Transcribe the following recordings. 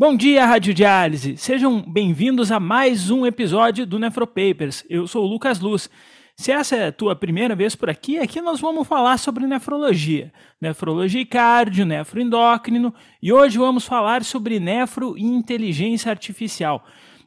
Bom dia, Rádio Diálise! Sejam bem-vindos a mais um episódio do Nefropapers. Eu sou o Lucas Luz. Se essa é a tua primeira vez por aqui, aqui nós vamos falar sobre nefrologia, nefrologia e cardio, nefroendócrino, e hoje vamos falar sobre nefro e inteligência artificial,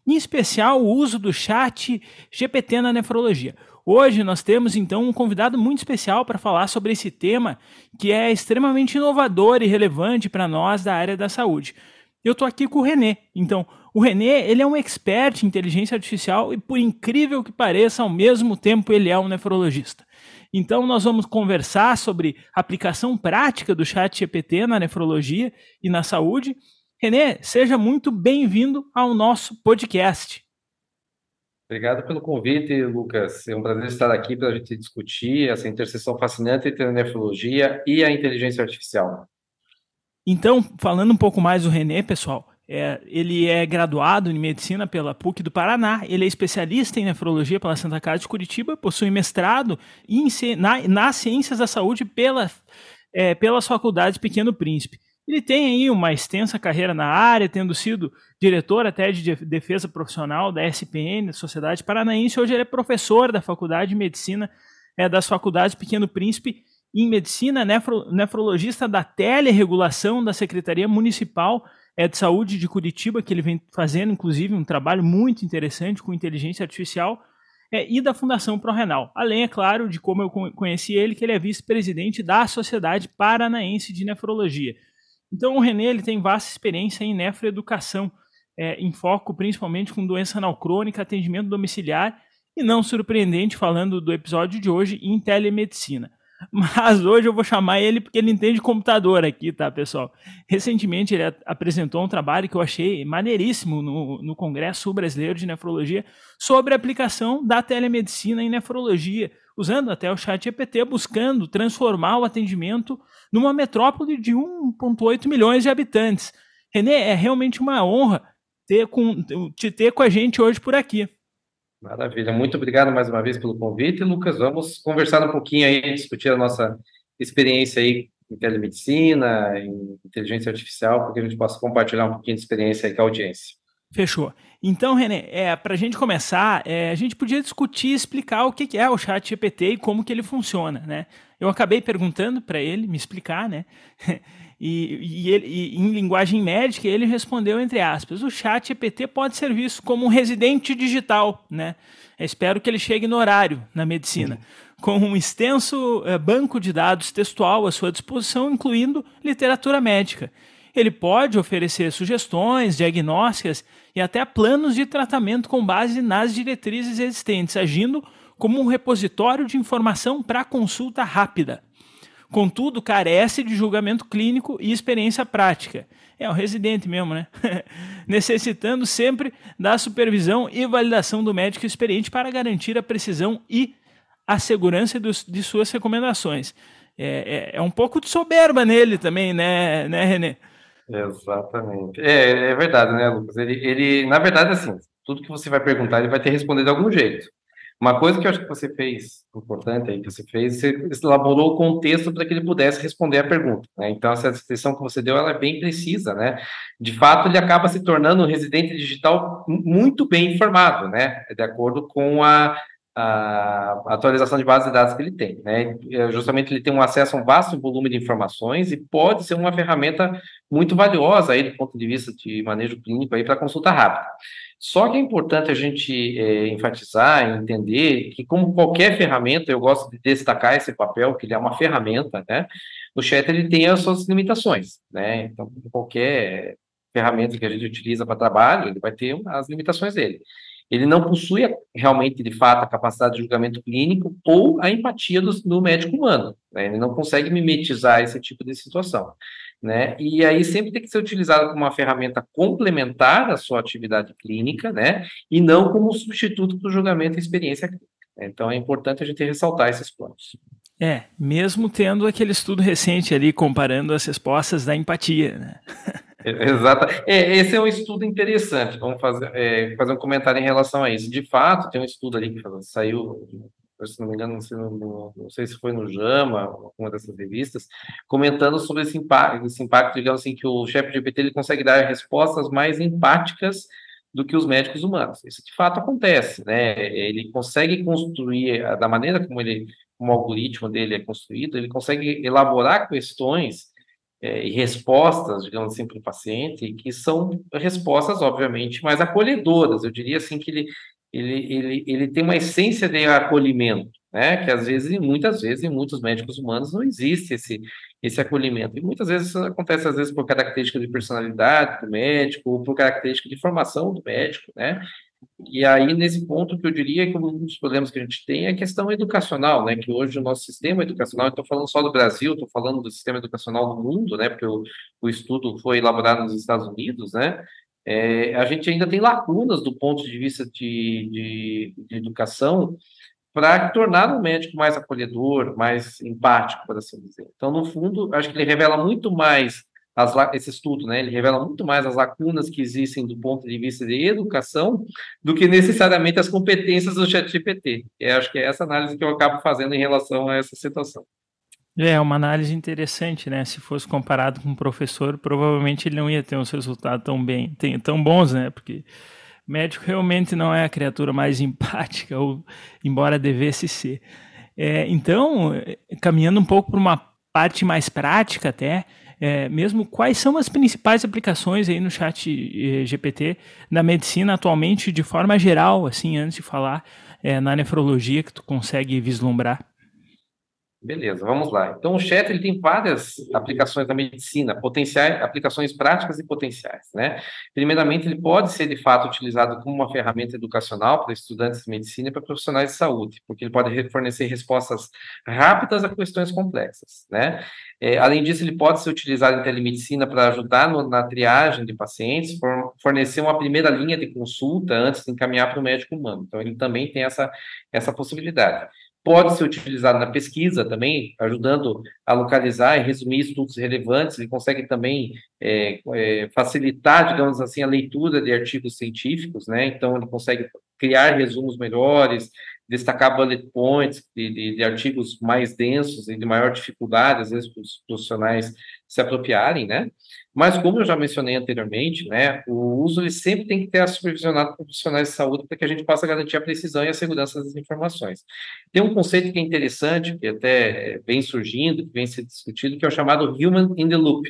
em especial o uso do chat GPT na nefrologia. Hoje nós temos então um convidado muito especial para falar sobre esse tema que é extremamente inovador e relevante para nós da área da saúde. Eu estou aqui com o René. Então, o René, ele é um expert em inteligência artificial e, por incrível que pareça, ao mesmo tempo ele é um nefrologista. Então, nós vamos conversar sobre aplicação prática do chat GPT na nefrologia e na saúde. René, seja muito bem-vindo ao nosso podcast. Obrigado pelo convite, Lucas. É um prazer estar aqui para a gente discutir essa interseção fascinante entre a nefrologia e a inteligência artificial. Então, falando um pouco mais do René, pessoal, é, ele é graduado em medicina pela PUC do Paraná, ele é especialista em nefrologia pela Santa Casa de Curitiba, possui mestrado em, na, nas ciências da saúde pela, é, pelas faculdades Pequeno Príncipe. Ele tem aí uma extensa carreira na área, tendo sido diretor até de defesa profissional da SPN, Sociedade Paranaense. Hoje ele é professor da Faculdade de Medicina é, das Faculdades Pequeno Príncipe em medicina, nefro, nefrologista da teleregulação da Secretaria Municipal é, de Saúde de Curitiba, que ele vem fazendo, inclusive, um trabalho muito interessante com inteligência artificial, é, e da Fundação ProRenal. Além, é claro, de como eu conheci ele, que ele é vice-presidente da Sociedade Paranaense de Nefrologia. Então, o Renê ele tem vasta experiência em nefroeducação, é, em foco principalmente com doença anal crônica, atendimento domiciliar, e não surpreendente, falando do episódio de hoje, em telemedicina. Mas hoje eu vou chamar ele porque ele entende computador aqui, tá, pessoal? Recentemente ele apresentou um trabalho que eu achei maneiríssimo no, no Congresso Brasileiro de Nefrologia sobre a aplicação da telemedicina em nefrologia, usando até o chat GPT, buscando transformar o atendimento numa metrópole de 1,8 milhões de habitantes. Renê, é realmente uma honra ter com, te ter com a gente hoje por aqui. Maravilha, muito obrigado mais uma vez pelo convite, Lucas. Vamos conversar um pouquinho aí, discutir a nossa experiência aí em telemedicina, em inteligência artificial, para que a gente possa compartilhar um pouquinho de experiência aí com a audiência. Fechou. Então, René, é, para a gente começar, é, a gente podia discutir e explicar o que é o chat GPT e como que ele funciona, né? Eu acabei perguntando para ele me explicar, né? E, e, ele, e, em linguagem médica, ele respondeu, entre aspas, o chat GPT pode ser visto como um residente digital, né? Eu espero que ele chegue no horário na medicina, com um extenso é, banco de dados textual à sua disposição, incluindo literatura médica. Ele pode oferecer sugestões, diagnósticas e até planos de tratamento com base nas diretrizes existentes, agindo como um repositório de informação para consulta rápida. Contudo, carece de julgamento clínico e experiência prática. É o residente mesmo, né? Necessitando sempre da supervisão e validação do médico experiente para garantir a precisão e a segurança dos, de suas recomendações. É, é, é, um pouco de soberba nele também, né, né Renê? Exatamente. É, é verdade, né, Lucas? Ele, ele, na verdade, assim, tudo que você vai perguntar, ele vai ter respondido de algum jeito. Uma coisa que eu acho que você fez, importante aí que você fez, você elaborou o contexto para que ele pudesse responder a pergunta. Né? Então, essa descrição que você deu, ela é bem precisa, né? De fato, ele acaba se tornando um residente digital muito bem informado, né? De acordo com a, a atualização de base de dados que ele tem, né? É, justamente ele tem um acesso a um vasto volume de informações e pode ser uma ferramenta muito valiosa aí do ponto de vista de manejo clínico aí para consulta rápida. Só que é importante a gente é, enfatizar entender que, como qualquer ferramenta, eu gosto de destacar esse papel, que ele é uma ferramenta, né? O chat ele tem as suas limitações, né? Então, qualquer ferramenta que a gente utiliza para trabalho, ele vai ter as limitações dele ele não possui realmente, de fato, a capacidade de julgamento clínico ou a empatia do, do médico humano. Né? Ele não consegue mimetizar esse tipo de situação. Né? E aí sempre tem que ser utilizado como uma ferramenta complementar à sua atividade clínica, né? E não como substituto para o julgamento e experiência clínica. Então é importante a gente ressaltar esses pontos. É, mesmo tendo aquele estudo recente ali comparando as respostas da empatia, né? Exato. É, esse é um estudo interessante. Vamos fazer, é, fazer um comentário em relação a isso. De fato, tem um estudo ali que saiu, se não me engano, não sei, não sei se foi no JAMA, uma dessas revistas, comentando sobre esse impacto, esse impacto, digamos assim, que o chefe de GPT ele consegue dar respostas mais empáticas do que os médicos humanos. Isso de fato acontece, né? Ele consegue construir, da maneira como ele, como o algoritmo dele é construído, ele consegue elaborar questões é, e respostas, digamos assim, para o paciente, que são respostas, obviamente, mais acolhedoras. Eu diria assim que ele, ele, ele, ele tem uma essência de acolhimento, né? Que às vezes, muitas vezes, em muitos médicos humanos não existe esse, esse acolhimento. E muitas vezes isso acontece, às vezes, por característica de personalidade do médico, ou por característica de formação do médico, né? E aí, nesse ponto, que eu diria que um dos problemas que a gente tem é a questão educacional, né? Que hoje o nosso sistema educacional, estou falando só do Brasil, estou falando do sistema educacional do mundo, né? Porque o, o estudo foi elaborado nos Estados Unidos, né? É, a gente ainda tem lacunas do ponto de vista de, de, de educação para tornar o médico mais acolhedor, mais empático, por assim dizer. Então, no fundo, acho que ele revela muito mais as, esse estudo, né, ele revela muito mais as lacunas que existem do ponto de vista de educação do que necessariamente as competências do ChatGPT. Eu acho que é essa análise que eu acabo fazendo em relação a essa situação. É uma análise interessante, né? Se fosse comparado com um professor, provavelmente ele não ia ter uns resultados tão bem, tão bons, né? Porque médico realmente não é a criatura mais empática, ou embora devesse ser. É, então, caminhando um pouco para uma parte mais prática até, é, mesmo quais são as principais aplicações aí no chat eh, GPT na medicina atualmente, de forma geral, assim, antes de falar é, na nefrologia que tu consegue vislumbrar? Beleza, vamos lá. Então, o chat ele tem várias aplicações na medicina, potenciais, aplicações práticas e potenciais, né? Primeiramente, ele pode ser de fato utilizado como uma ferramenta educacional para estudantes de medicina e para profissionais de saúde, porque ele pode fornecer respostas rápidas a questões complexas, né? É, além disso, ele pode ser utilizado em telemedicina para ajudar no, na triagem de pacientes, for, fornecer uma primeira linha de consulta antes de encaminhar para o médico humano. Então, ele também tem essa, essa possibilidade pode ser utilizado na pesquisa também, ajudando a localizar e resumir estudos relevantes, ele consegue também é, é, facilitar, digamos assim, a leitura de artigos científicos, né? Então, ele consegue criar resumos melhores, destacar bullet points de, de, de, artigos mais densos e de maior dificuldade, às vezes, para os profissionais se apropriarem, né? Mas, como eu já mencionei anteriormente, né, o uso ele sempre tem que ter supervisionado por profissionais de saúde para que a gente possa garantir a precisão e a segurança das informações. Tem um conceito que é interessante, que até vem surgindo, que vem sendo discutido, que é o chamado Human in the Loop.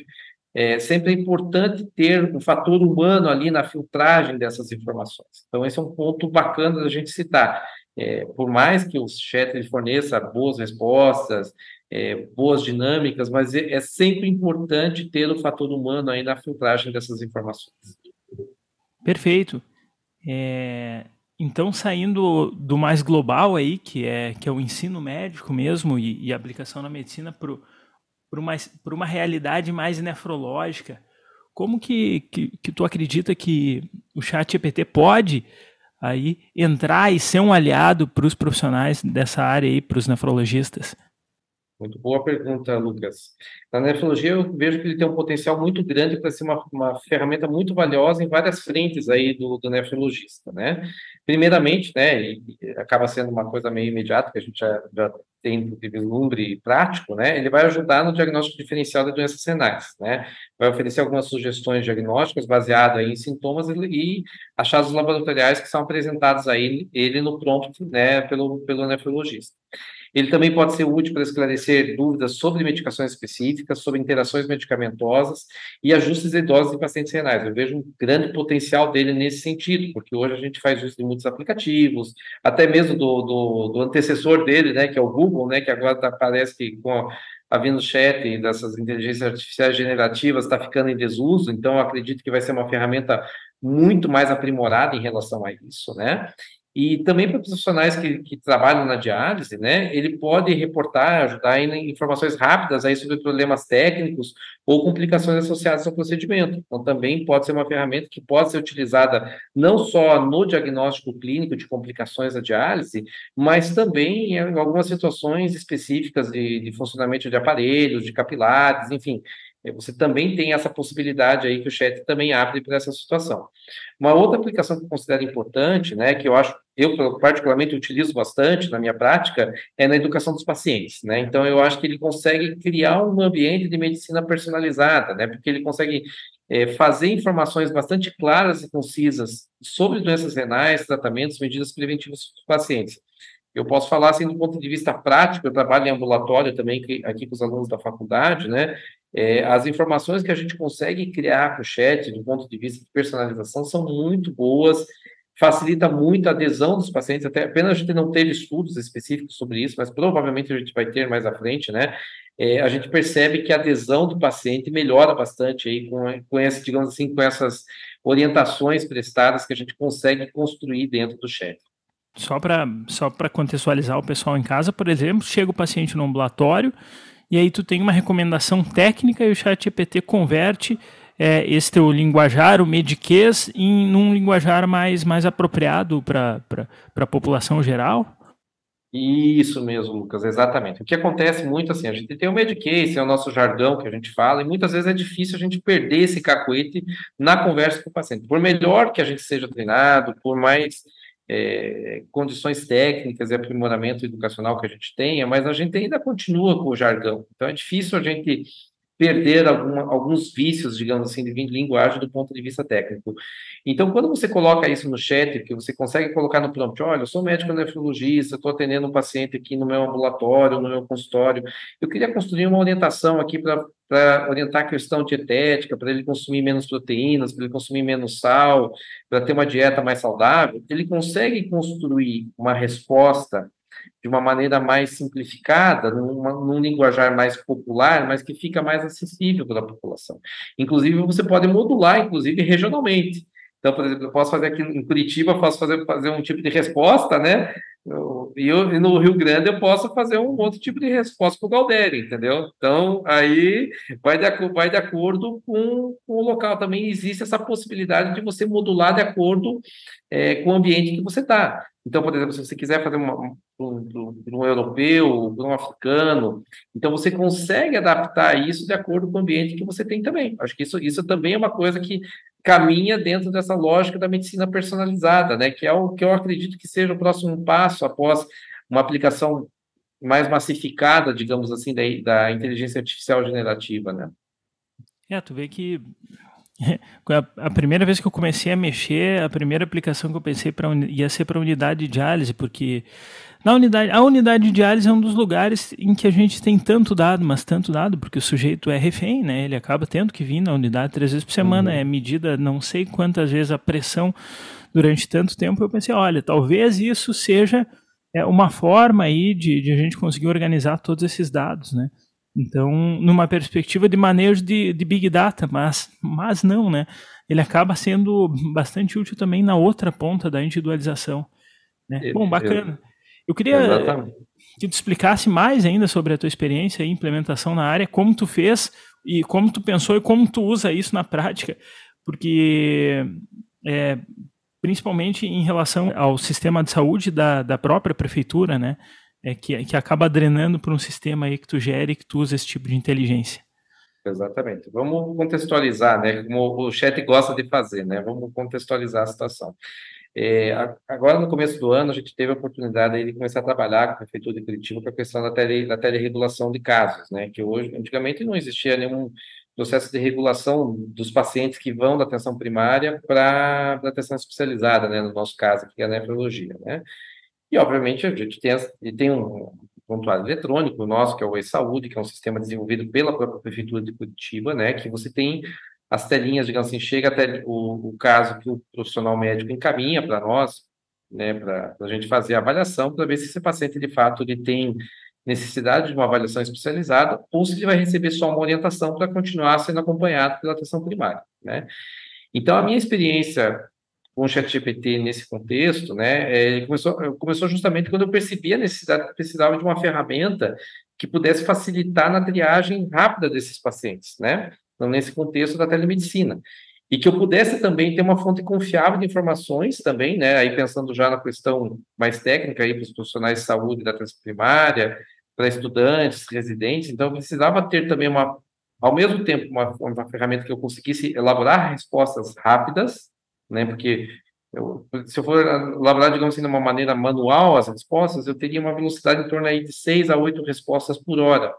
É sempre é importante ter um fator humano ali na filtragem dessas informações. Então, esse é um ponto bacana da gente citar. É, por mais que o chat forneça boas respostas, é, boas dinâmicas, mas é, é, sempre importante ter o fator humano aí na filtragem dessas informações. Perfeito. É, então, saindo do mais global aí, que é, que é o ensino médico mesmo e, e aplicação na medicina para uma, uma realidade mais nefrológica, como que, que, que tu acredita que o chat GPT pode aí entrar e ser um aliado para os profissionais dessa área aí, para os nefrologistas? Muito boa pergunta, Lucas. Na nefrologia, eu vejo que ele tem um potencial muito grande para ser uma, uma ferramenta muito valiosa em várias frentes aí do, do nefrologista, né? Primeiramente, né, acaba sendo uma coisa meio imediata, que a gente já, já tem de vislumbre prático, né, ele vai ajudar no diagnóstico diferencial de doenças renais, né, vai oferecer algumas sugestões diagnósticas baseadas em sintomas e, e achados laboratoriais que são apresentados a ele, no prompt, né, pelo, pelo nefrologista. Ele também pode ser útil para esclarecer dúvidas sobre medicações específicas, sobre interações medicamentosas e ajustes de doses em pacientes renais. Eu vejo um grande potencial dele nesse sentido, porque hoje a gente faz uso de muitos aplicativos, até mesmo do, do, do antecessor dele, né, que é o Google, né, que agora tá, parece que com a vindo chat dessas inteligências artificiais generativas está ficando em desuso, então acredito que vai ser uma ferramenta muito mais aprimorada em relação a isso, né? E também para profissionais que, que, trabalham na diálise, né, ele pode reportar, ajudar em informações rápidas aí sobre problemas técnicos ou complicações associadas ao procedimento. Então, também pode ser uma ferramenta que pode ser utilizada não só no diagnóstico clínico de complicações da diálise, mas também em algumas situações específicas de, de funcionamento de aparelhos, de capilares, enfim. É, você também tem essa possibilidade aí que o chat também abre para essa situação. Uma outra aplicação que eu considero importante, né, que eu acho, eu particularmente utilizo bastante na minha prática, é na educação dos pacientes, né? Então eu acho que ele consegue criar um ambiente de medicina personalizada, né? Porque ele consegue é, fazer informações bastante claras e concisas sobre doenças renais, tratamentos, medidas preventivas para os pacientes. Eu posso falar assim do ponto de vista prático, eu trabalho em ambulatório também aqui com os alunos da faculdade, né? É, as informações que a gente consegue criar com o chat, do ponto de vista de personalização, são muito boas, facilita muito a adesão dos pacientes, até apenas a gente não teve estudos específicos sobre isso, mas provavelmente a gente vai ter mais à frente, né? É, a gente percebe que a adesão do paciente melhora bastante aí com, com esse, digamos assim, com essas orientações prestadas que a gente consegue construir dentro do chat. Só para só contextualizar o pessoal em casa, por exemplo, chega o paciente no ambulatório e aí tu tem uma recomendação técnica e o chat GPT converte é, esse teu linguajar, o mediquês, em um linguajar mais, mais apropriado para a população geral? Isso mesmo, Lucas, exatamente. O que acontece muito assim, a gente tem o Medicaid, é o nosso jargão que a gente fala, e muitas vezes é difícil a gente perder esse cacuete na conversa com o paciente. Por melhor que a gente seja treinado, por mais é, condições técnicas e aprimoramento educacional que a gente tenha, mas a gente ainda continua com o jargão. Então é difícil a gente perder alguns vícios, digamos assim, de linguagem do ponto de vista técnico. Então, quando você coloca isso no chat, que você consegue colocar no prompt, olha, eu sou médico nefrologista, estou atendendo um paciente aqui no meu ambulatório, no meu consultório, eu queria construir uma orientação aqui para orientar a questão dietética, para ele consumir menos proteínas, para ele consumir menos sal, para ter uma dieta mais saudável, ele consegue construir uma resposta de uma maneira mais simplificada, numa, num linguajar mais popular, mas que fica mais acessível para a população. Inclusive, você pode modular, inclusive, regionalmente. Então, por exemplo, eu posso fazer aqui em Curitiba, posso fazer, fazer um tipo de resposta, né? e, eu, e no Rio Grande eu posso fazer um outro tipo de resposta para o Galdério, entendeu? Então, aí vai de, vai de acordo com, com, o local. Também existe essa possibilidade de você modular de acordo é, com o ambiente que você está. Então, por exemplo, se você quiser fazer uma, um, um, um europeu, um africano, então você consegue adaptar isso de acordo com o ambiente que você tem também. Acho que isso, isso também é uma coisa que caminha dentro dessa lógica da medicina personalizada, né? Que é o que eu acredito que seja o próximo passo após uma aplicação mais massificada, digamos assim, da, da inteligência artificial generativa, né? É, tu vê que A primeira vez que eu comecei a mexer, a primeira aplicação que eu pensei para ia ser para a unidade de diálise, porque na unidade, a unidade de diálise é um dos lugares em que a gente tem tanto dado, mas tanto dado, porque o sujeito é refém, né? Ele acaba tendo que vir na unidade três vezes por semana, uhum. é medida não sei quantas vezes a pressão durante tanto tempo. Eu pensei, olha, talvez isso seja é, uma forma aí de, de a gente conseguir organizar todos esses dados, né? Então, numa perspectiva de manejo de, de Big Data, mas, mas não, né? Ele acaba sendo bastante útil também na outra ponta da individualização. Né? Bom, bacana. Eu queria Exatamente. que tu explicasse mais ainda sobre a tua experiência e implementação na área, como tu fez e como tu pensou e como tu usa isso na prática, porque é, principalmente em relação ao sistema de saúde da, da própria prefeitura, né? É, que, que acaba drenando para um sistema aí que tu gere e que tu usa esse tipo de inteligência. Exatamente. Vamos contextualizar, né? Como o chat gosta de fazer, né? Vamos contextualizar a situação. É, agora, no começo do ano, a gente teve a oportunidade de começar a trabalhar com a Prefeitura de Curitiba com a questão da, tele, da telerregulação de casos, né? Que hoje, antigamente, não existia nenhum processo de regulação dos pacientes que vão da atenção primária para a atenção especializada, né? No nosso caso, aqui, a nefrologia, né? E, obviamente, a gente tem, tem um prontuário eletrônico nosso, que é o e-saúde, que é um sistema desenvolvido pela própria Prefeitura de Curitiba, né? Que você tem as telinhas, digamos assim, chega até o, o caso que o profissional médico encaminha para nós, né, para a gente fazer a avaliação, para ver se esse paciente, de fato, ele tem necessidade de uma avaliação especializada ou se ele vai receber só uma orientação para continuar sendo acompanhado pela atenção primária, né? Então, a minha experiência com o ChatGPT nesse contexto, né, é, começou, começou justamente quando eu percebi a necessidade precisava de uma ferramenta que pudesse facilitar na triagem rápida desses pacientes, né? Então, nesse contexto da telemedicina. E que eu pudesse também ter uma fonte confiável de informações também, né? Aí pensando já na questão mais técnica aí para os profissionais de saúde da primária, para estudantes, residentes. Então, eu precisava ter também uma, ao mesmo tempo, uma, uma ferramenta que eu conseguisse elaborar respostas rápidas, né? Porque eu, se eu for elaborar, digamos assim, de uma maneira manual as respostas, eu teria uma velocidade em torno aí de seis a oito respostas por hora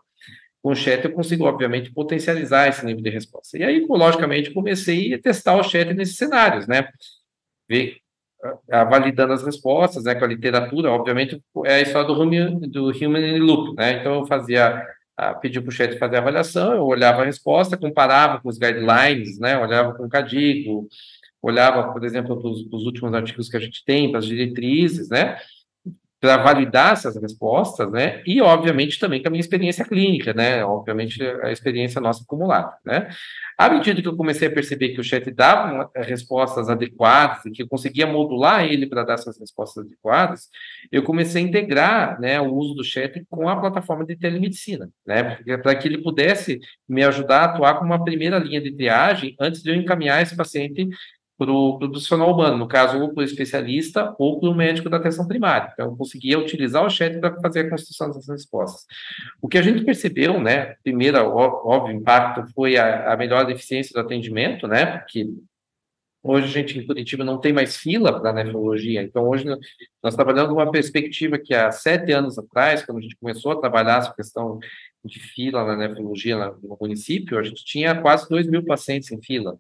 com o chat eu consigo, obviamente, potencializar esse nível de resposta. E aí, logicamente, comecei a testar o chat nesses cenários, né? Ver, validando as respostas, né, com a literatura, obviamente, é a história do Human, do human Loop, né? Então, eu fazia, pedi para o chat fazer a avaliação, eu olhava a resposta, comparava com os guidelines, né? Olhava com o Cadigo, olhava, por exemplo, para os últimos artigos que a gente tem, para as diretrizes, né? para validar essas respostas, né? E, obviamente, também com a minha experiência clínica, né? Obviamente, a experiência nossa acumulada, né? À medida que eu comecei a perceber que o chat dava respostas adequadas e que eu conseguia modular ele para dar essas respostas adequadas, eu comecei a integrar né, o uso do chat com a plataforma de telemedicina, né? Para que ele pudesse me ajudar a atuar como uma primeira linha de triagem antes de eu encaminhar esse paciente para o profissional humano, no caso, ou para o especialista ou para o médico da atenção primária. Então, eu conseguia utilizar o chat para fazer a construção dessas respostas. O que a gente percebeu, né, primeiro, óbvio, impacto foi a, a melhor eficiência do atendimento, né, porque hoje a gente em Curitiba não tem mais fila para nefrologia, então hoje nós trabalhamos uma perspectiva que há sete anos atrás, quando a gente começou a trabalhar essa questão de fila na nefrologia no município, a gente tinha quase 2 mil pacientes em fila.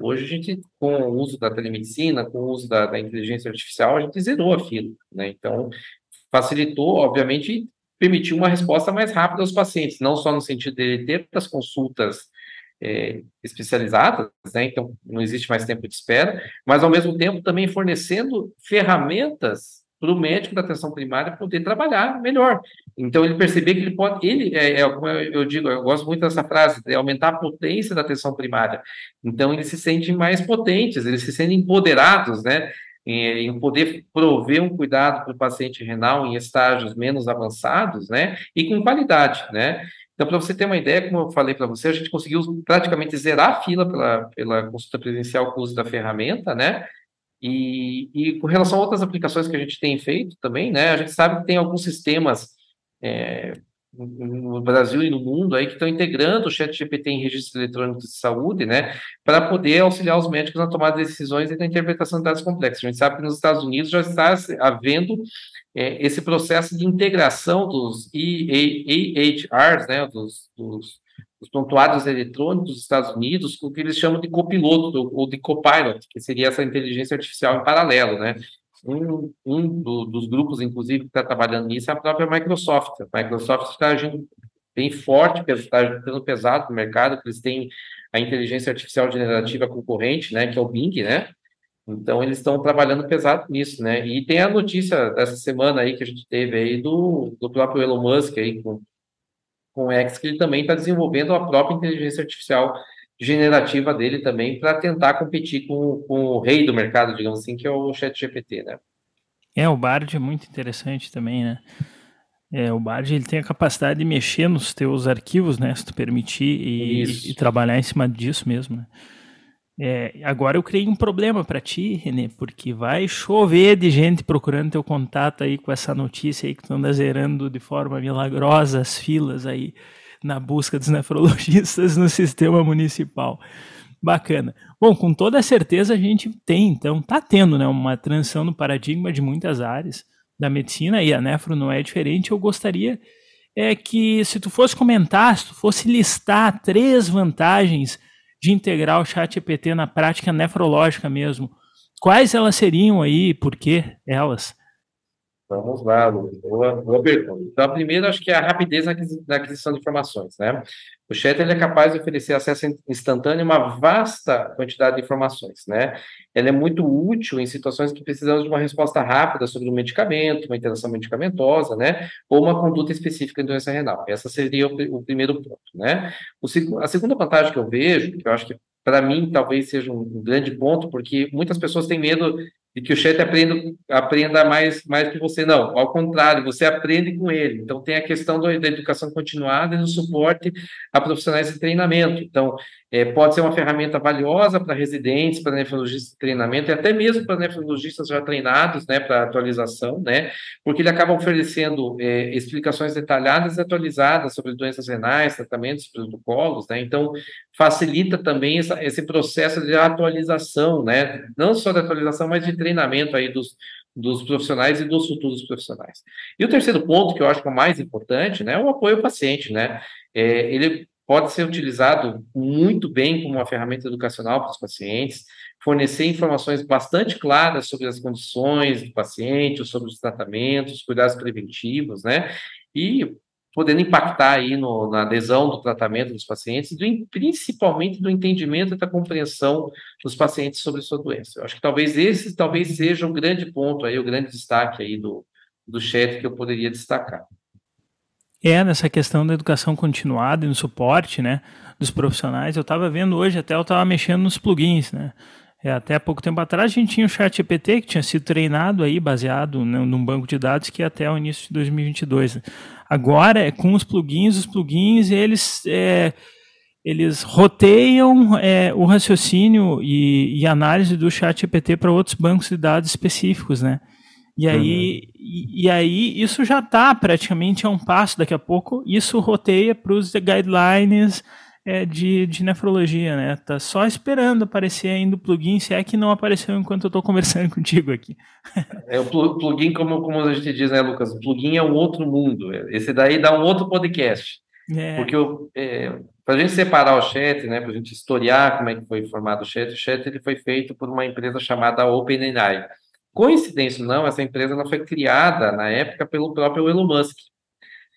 Hoje a gente, com o uso da telemedicina, com o uso da, da inteligência artificial, a gente zerou a fila, né? Então, facilitou, obviamente, permitiu uma resposta mais rápida aos pacientes, não só no sentido de ter as consultas é, especializadas, né? Então, não existe mais tempo de espera, mas, ao mesmo tempo, também fornecendo ferramentas para o médico da atenção primária poder trabalhar melhor. Então, ele perceber que ele pode, ele, é, é, como eu digo, eu gosto muito dessa frase, é aumentar a potência da atenção primária. Então, eles se sentem mais potentes, eles se sentem empoderados, né, em, poder prover um cuidado para o paciente renal em estágios menos avançados, né, e com qualidade, né. Então, para você ter uma ideia, como eu falei para você, a gente conseguiu praticamente zerar a fila pela, pela consulta presencial com o uso da ferramenta, né, e, e, com relação a outras aplicações que a gente tem feito também, né, a gente sabe que tem alguns sistemas é, no Brasil e no mundo aí que estão integrando o chat GPT em registros eletrônicos de saúde, né, para poder auxiliar os médicos na tomada de decisões e na interpretação de dados complexos. A gente sabe que nos Estados Unidos já está havendo é, esse processo de integração dos EHRs, né, dos, dos os prontuários eletrônicos dos Estados Unidos com o que eles chamam de copiloto ou de copilot, que seria essa inteligência artificial em paralelo, né? Um, um do, dos grupos, inclusive, que está trabalhando nisso é a própria Microsoft. A Microsoft está agindo bem forte, está ficando pesado no mercado, eles têm a inteligência artificial generativa concorrente, né, que é o Bing, né? Então, eles estão trabalhando pesado nisso, né? E tem a notícia dessa semana aí que a gente teve aí do, do próprio Elon Musk aí, com com o X, que ele também está desenvolvendo a própria inteligência artificial generativa dele também para tentar competir com, com, o rei do mercado, digamos assim, que é o ChatGPT, né? É, o Bard é muito interessante também, né? É, o Bard ele tem a capacidade de mexer nos teus arquivos, né? Se tu permitir e, e trabalhar em cima disso mesmo, né? É, agora eu criei um problema para ti, Renê, porque vai chover de gente procurando teu contato aí com essa notícia aí que tu anda zerando de forma milagrosa as filas aí na busca dos nefrologistas no sistema municipal. Bacana. Bom, com toda certeza a gente tem, então, está tendo né, uma transição no paradigma de muitas áreas da medicina e a nefro não é diferente. Eu gostaria é que se tu fosse comentar, se tu fosse listar três vantagens de integrar o chat EPT na prática nefrológica mesmo, quais elas seriam aí e por que elas? Vamos lá. Boa, boa pergunta. Então, a primeira, acho que é a rapidez na aquisição de informações, né? O chat ele é capaz de oferecer acesso instantâneo a uma vasta quantidade de informações, né? Ele é muito útil em situações que precisamos de uma resposta rápida sobre um medicamento, uma interação medicamentosa, né? Ou uma conduta específica em doença renal. Essa seria o, o primeiro ponto, né? O, a segunda vantagem que eu vejo, que eu acho que para mim talvez seja um grande ponto, porque muitas pessoas têm medo e que o chat aprenda, aprenda mais, mais que você. Não, ao contrário, você aprende com ele. Então, tem a questão do, da educação continuada e do suporte a profissionais de treinamento. Então, é, pode ser uma ferramenta valiosa para residentes, para nefrologistas de treinamento, e até mesmo para nefrologistas já treinados, né, para atualização, né, porque ele acaba oferecendo é, explicações detalhadas e atualizadas sobre doenças renais, tratamentos, protocolos, né, então facilita também essa, esse processo de atualização, né, não só de atualização, mas de treinamento aí dos, dos profissionais e dos futuros profissionais. E o terceiro ponto, que eu acho que é o mais importante, né, é o apoio ao paciente, né, é, ele pode ser utilizado muito bem como uma ferramenta educacional para os pacientes, fornecer informações bastante claras sobre as condições do paciente, sobre os tratamentos, os cuidados preventivos, né? E podendo impactar aí no, na adesão do tratamento dos pacientes, do, principalmente do entendimento e da compreensão dos pacientes sobre sua doença. Eu acho que talvez esse talvez seja um grande ponto aí, o grande destaque aí do, do chat que eu poderia destacar é nessa questão da educação continuada e no suporte, né, dos profissionais. Eu estava vendo hoje, até eu estava mexendo nos plugins, né. É, até pouco tempo atrás a gente tinha o chat GPT que tinha sido treinado aí, baseado num banco de dados que ia até o início de 2022. Né? Agora, é com os plugins, os plugins, eles... É, eles roteiam é, o raciocínio e, e, análise do chat GPT para outros bancos de dados específicos, né? E aí, uhum. e, e, aí isso já está praticamente a um passo. Daqui a pouco isso roteia para os guidelines é, de, de nefrologia, né? Tá só esperando aparecer ainda o plugin, se é que não apareceu enquanto eu estou conversando contigo aqui. É o plugin, como, como a gente diz, né, Lucas? O plugin é um outro mundo. Esse daí dá um outro podcast. É. Porque é, para a gente separar o chat, né, para a gente historiar como é que foi formado o chat, o chat ele foi feito por uma empresa chamada OpenAI. Coincidência ou não, essa empresa ela foi criada na época pelo próprio Elon Musk,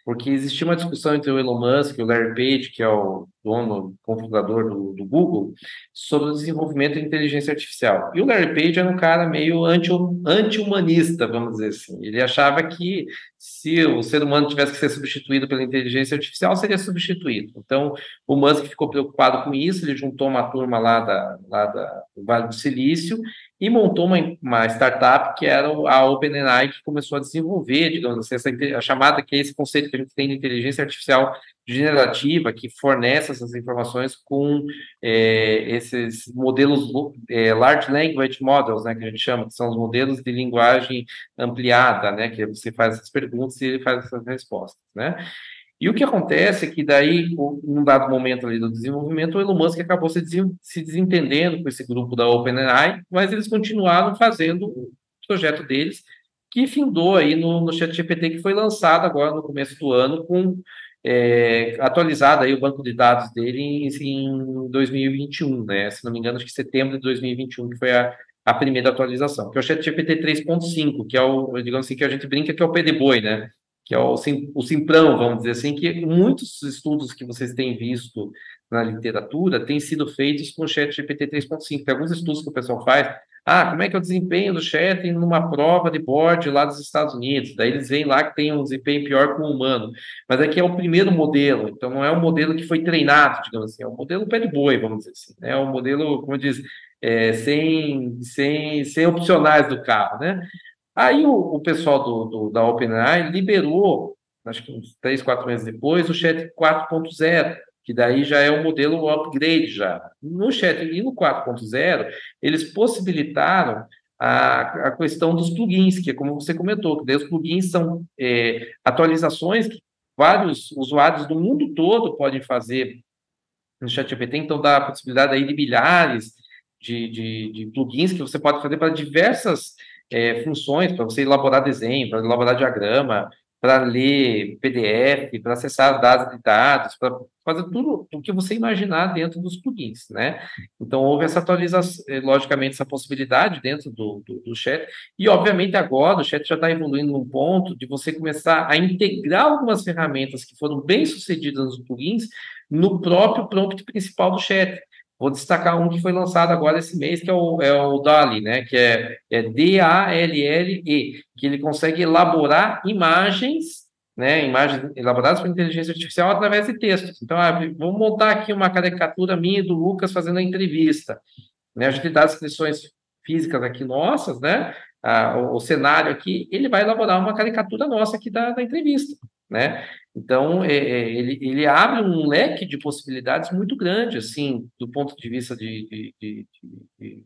porque existia uma discussão entre o Elon Musk e o Larry Page, que é o dono, confundador do, do, Google, sobre o desenvolvimento de inteligência artificial. E o Larry Page era um cara meio anti-humanista, anti vamos dizer assim. Ele achava que se o ser humano tivesse que ser substituído pela inteligência artificial, seria substituído. Então, o Musk ficou preocupado com isso, ele juntou uma turma lá, da, lá da, do Vale do Silício e montou uma, uma startup que era a OpenAI, que começou a desenvolver, digamos assim, essa, a chamada, que é esse conceito que a gente tem de inteligência artificial generativa, que fornece essas informações com é, esses modelos é, Large Language Models, né, que a gente chama, que são os modelos de linguagem ampliada, né, que você faz essas perguntas e ele faz essas respostas, né. E o que acontece é que daí, num dado momento ali do desenvolvimento, o Elon Musk acabou se, se desentendendo com esse grupo da OpenAI, mas eles continuaram fazendo o projeto deles, que findou aí no, no ChatGPT, que foi lançado agora no começo do ano, com é, atualizado aí o banco de dados dele em, em 2021, né? Se não me engano, acho que setembro de 2021, que foi a, a primeira atualização, que é o ChatGPT 3.5, que é o, digamos assim, que a gente brinca que é o PD-Boi, né? Que é o, o Simprão, vamos dizer assim, que muitos estudos que vocês têm visto na literatura têm sido feitos com o chat GPT 3.5. Tem alguns estudos que o pessoal faz, ah, como é que é o desempenho do chat numa prova de board lá dos Estados Unidos? Daí eles veem lá que tem um desempenho pior com o humano. Mas aqui é o primeiro modelo, então não é um modelo que foi treinado, digamos assim, é um modelo pé de boi, vamos dizer assim. Né? É um modelo, como diz, é, sem, sem, sem opcionais do carro, né? Aí o, o pessoal do, do, da OpenAI liberou, acho que uns três, quatro meses depois, o Chat 4.0, que daí já é um modelo upgrade já. No Chat e no 4.0, eles possibilitaram a, a questão dos plugins, que é como você comentou, que daí os plugins são é, atualizações que vários usuários do mundo todo podem fazer no ChatGPT, então dá a possibilidade aí de milhares de, de, de plugins que você pode fazer para diversas é, funções, para você elaborar desenho, para elaborar diagrama, para ler PDF, para acessar dados de dados, para fazer tudo o que você imaginar dentro dos plugins, né? Então, houve essa atualização, eh, logicamente, essa possibilidade dentro do, do, do chat, e, obviamente, agora o chat já está evoluindo num ponto de você começar a integrar algumas ferramentas que foram bem sucedidas nos plugins no próprio prompt principal do chat. Vou destacar um que foi lançado agora esse mês, que é o, é o DALI, né? Que é, é D-A-L-L-E, que ele consegue elaborar imagens, né? Imagens elaboradas por inteligência artificial através de textos. Então, ah, vou montar aqui uma caricatura minha do Lucas fazendo a entrevista. Né? A gente dá descrições físicas aqui nossas, né? Ah, o, o, cenário aqui, ele vai elaborar uma caricatura nossa aqui da, da entrevista né? Então, é, é, ele, ele abre um leque de possibilidades muito grande, assim, do ponto de vista de, de, de,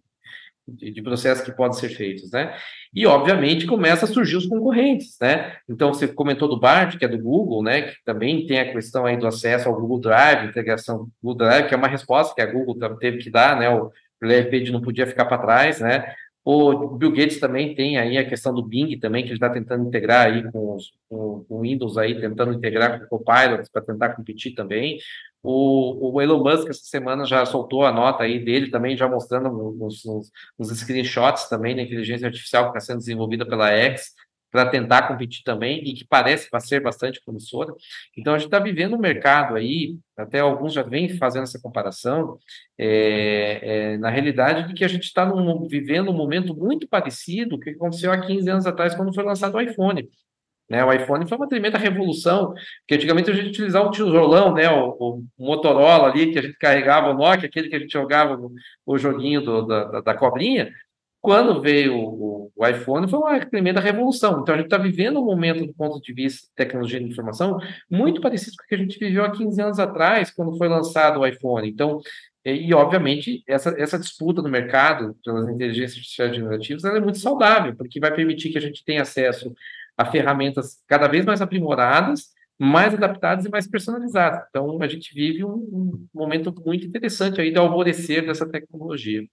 de, de processos que podem ser feitos, né? E, obviamente, começa a surgir os concorrentes, né? Então, você comentou do Bard, que é do Google, né? Que também tem a questão aí do acesso ao Google Drive, integração Google Drive, que é uma resposta que a Google teve que dar, né? O LevPage não podia ficar para trás, né? O Bill Gates também tem aí a questão do Bing também, que ele está tentando integrar aí com, os, com, com Windows aí, tentando integrar com o Copilot para tentar competir também. O, o, Elon Musk essa semana já soltou a nota aí dele também, já mostrando nos screenshots também da inteligência artificial que está sendo desenvolvida pela X, para tentar competir também e que parece ser bastante promissora. Então, a gente está vivendo um mercado aí, até alguns já vêm fazendo essa comparação, é, é, na realidade de que a gente está vivendo um momento muito parecido que aconteceu há 15 anos atrás, quando foi lançado o iPhone. Né, o iPhone foi uma tremenda revolução, porque antigamente a gente utilizava o tijolão, né, o, o, Motorola ali, que a gente carregava o Nokia, aquele que a gente jogava o, o joguinho do, da, da cobrinha, quando veio o, o, iPhone, foi uma tremenda revolução. Então, a gente está vivendo um momento, do ponto de vista de tecnologia de informação, muito parecido com o que a gente viveu há 15 anos atrás, quando foi lançado o iPhone. Então, e, obviamente, essa, essa disputa no mercado pelas inteligências artificiais generativas é muito saudável, porque vai permitir que a gente tenha acesso a ferramentas cada vez mais aprimoradas, mais adaptadas e mais personalizadas. Então, a gente vive um, um momento muito interessante aí do alvorecer dessa tecnologia.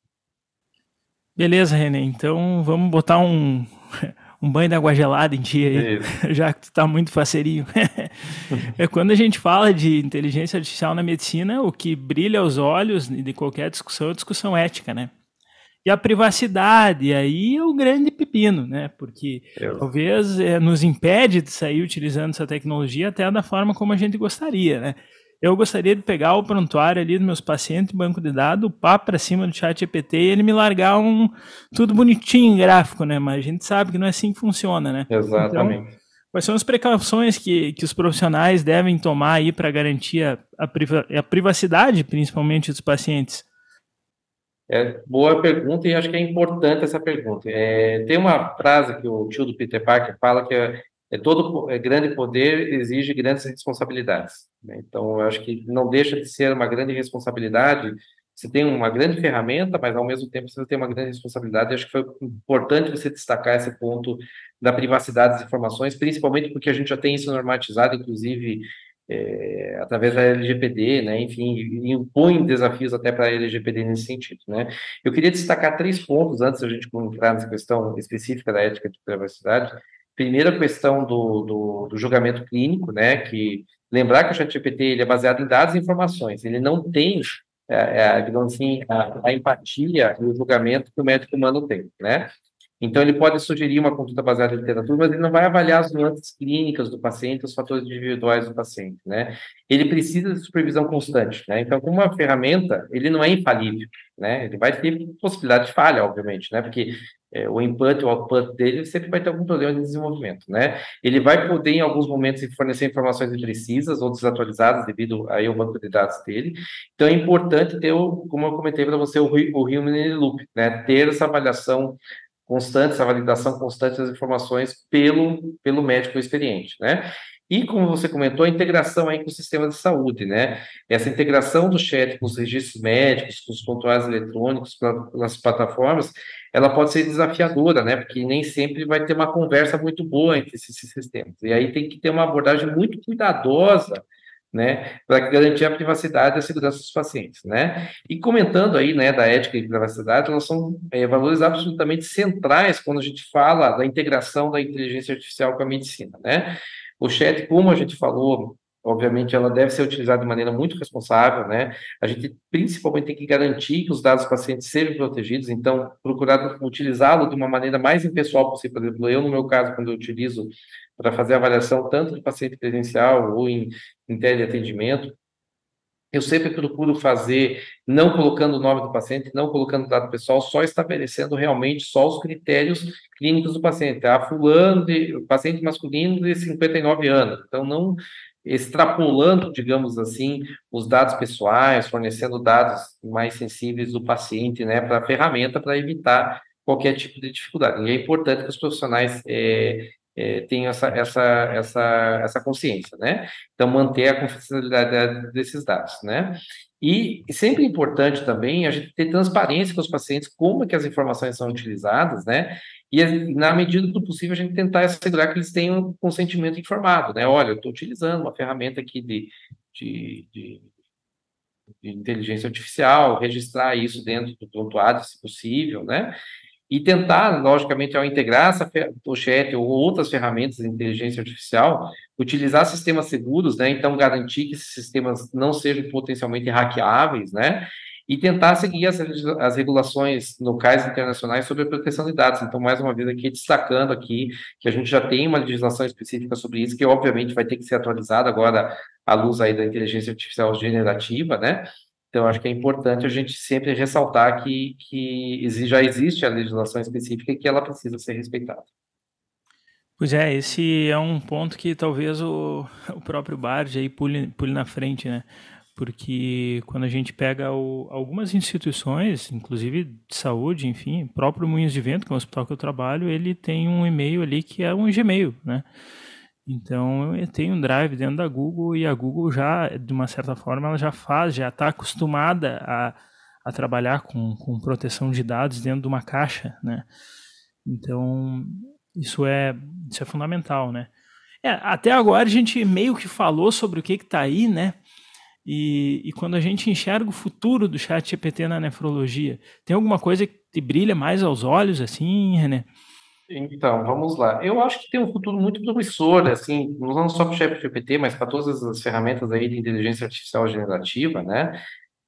Beleza, René. Então vamos botar um, um banho de água gelada em ti aí, já que tu tá muito faceirinho. é quando a gente fala de inteligência artificial na medicina, o que brilha aos olhos de qualquer discussão é discussão ética, né? E a privacidade, aí é o grande pepino, né? Porque Eu. talvez é, nos impede de sair utilizando essa tecnologia até da forma como a gente gostaria, né? Eu gostaria de pegar o prontuário ali dos meus pacientes, banco de dados, pá para cima do chat EPT e ele me largar um tudo bonitinho em gráfico, né? Mas a gente sabe que não é assim que funciona, né? Exatamente. Então, quais são as precauções que, que os profissionais devem tomar aí para garantir a, a, a privacidade, principalmente dos pacientes? É boa pergunta e acho que é importante essa pergunta. É, tem uma frase que o tio do Peter Parker fala que é, é todo é, grande poder exige grandes responsabilidades. Né? Então, eu acho que não deixa de ser uma grande responsabilidade. Você tem uma grande ferramenta, mas ao mesmo tempo você tem uma grande responsabilidade. Eu acho que foi importante você destacar esse ponto da privacidade das informações, principalmente porque a gente já tem isso normatizado, inclusive é, através da LGPD, né? Enfim, impõe desafios até para a LGPD nesse sentido, né? Eu queria destacar três pontos antes da gente entrar nessa questão específica da ética de privacidade primeira questão do, do, do, julgamento clínico, né, que lembrar que o ChatGPT ele é baseado em dados e informações, ele não tem, é, é, digamos assim, a, a, empatia e o julgamento que o médico humano tem, né? Então, ele pode sugerir uma conduta baseada em literatura, mas ele não vai avaliar as nuances clínicas do paciente, os fatores individuais do paciente, né? Ele precisa de supervisão constante, né? Então, como uma ferramenta, ele não é infalível, né? Ele vai ter possibilidade de falha, obviamente, né? Porque é, o input o output dele sempre vai ter algum problema de desenvolvimento, né? Ele vai poder, em alguns momentos, fornecer informações imprecisas ou desatualizadas devido aí ao banco de dados dele. Então, é importante ter, o, como eu comentei para você, o, o Human Loop, né? Ter essa avaliação constante, essa validação constante das informações pelo, pelo médico experiente, né? E, como você comentou, a integração aí com o sistema de saúde, né? Essa integração do chat com os registros médicos, com os controles eletrônicos, pelas plataformas, ela pode ser desafiadora, né? Porque nem sempre vai ter uma conversa muito boa entre esses sistemas. E aí tem que ter uma abordagem muito cuidadosa né, para garantir a privacidade e a segurança dos pacientes, né? E comentando aí, né, da ética e privacidade, elas são é, valores absolutamente centrais quando a gente fala da integração da inteligência artificial com a medicina, né? O chat, como a gente falou, obviamente ela deve ser utilizada de maneira muito responsável, né? A gente principalmente tem que garantir que os dados dos pacientes sejam protegidos, então procurar utilizá-lo de uma maneira mais impessoal possível. Por exemplo, eu no meu caso, quando eu utilizo para fazer avaliação tanto de paciente presencial ou em, em teleatendimento, eu sempre procuro fazer, não colocando o nome do paciente, não colocando o dado pessoal, só estabelecendo realmente só os critérios clínicos do paciente. Ah, fulano, de, paciente masculino de 59 anos. Então, não extrapolando, digamos assim, os dados pessoais, fornecendo dados mais sensíveis do paciente, né, para a ferramenta para evitar qualquer tipo de dificuldade. E é importante que os profissionais é, é, tenham essa, essa, essa, essa consciência, né? Então, manter a confidencialidade desses dados, né? E sempre importante também a gente ter transparência com os pacientes, como é que as informações são utilizadas, né? E, na medida do possível, a gente tentar assegurar que eles tenham consentimento informado, né? Olha, eu estou utilizando uma ferramenta aqui de, de, de, de, inteligência artificial, registrar isso dentro do prontuário, se possível, né? E tentar, logicamente, ao integrar essa, o chat ou outras ferramentas de inteligência artificial, utilizar sistemas seguros, né? Então, garantir que esses sistemas não sejam potencialmente hackeáveis, né? e tentar seguir as, as regulações locais e internacionais sobre a proteção de dados. Então, mais uma vez aqui, destacando aqui que a gente já tem uma legislação específica sobre isso, que obviamente vai ter que ser atualizada agora à luz aí da inteligência artificial generativa, né? Então, acho que é importante a gente sempre ressaltar que, que já existe a legislação específica e que ela precisa ser respeitada. Pois é, esse é um ponto que talvez o, o próprio Bard aí pule, pule na frente, né? porque quando a gente pega o, algumas instituições, inclusive de saúde, enfim, próprio Moinhos de Vento, que é o hospital que eu trabalho, ele tem um e-mail ali que é um Gmail, né? Então, eu tenho um drive dentro da Google e a Google já, de uma certa forma, ela já faz, já está acostumada a, a trabalhar com, com proteção de dados dentro de uma caixa, né? Então, isso é, isso é fundamental, né? É, até agora a gente meio que falou sobre o que está aí, né? E, e, quando a gente enxerga o futuro do chat GPT na nefrologia, tem alguma coisa que te brilha mais aos olhos, assim, René? Então, vamos lá. Eu acho que tem um futuro muito promissor, assim, não só para o chat GPT, mas para todas as ferramentas aí de inteligência artificial generativa, né?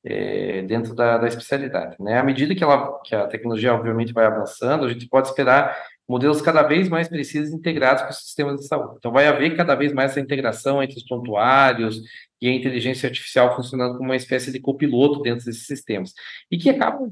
É, dentro da, da, especialidade, né? À medida que, ela, que a tecnologia, obviamente, vai avançando, a gente pode esperar modelos cada vez mais precisos integrados com os sistemas de saúde. Então, vai haver cada vez mais essa integração entre os prontuários e a inteligência artificial funcionando como uma espécie de copiloto dentro desses sistemas. E que acabam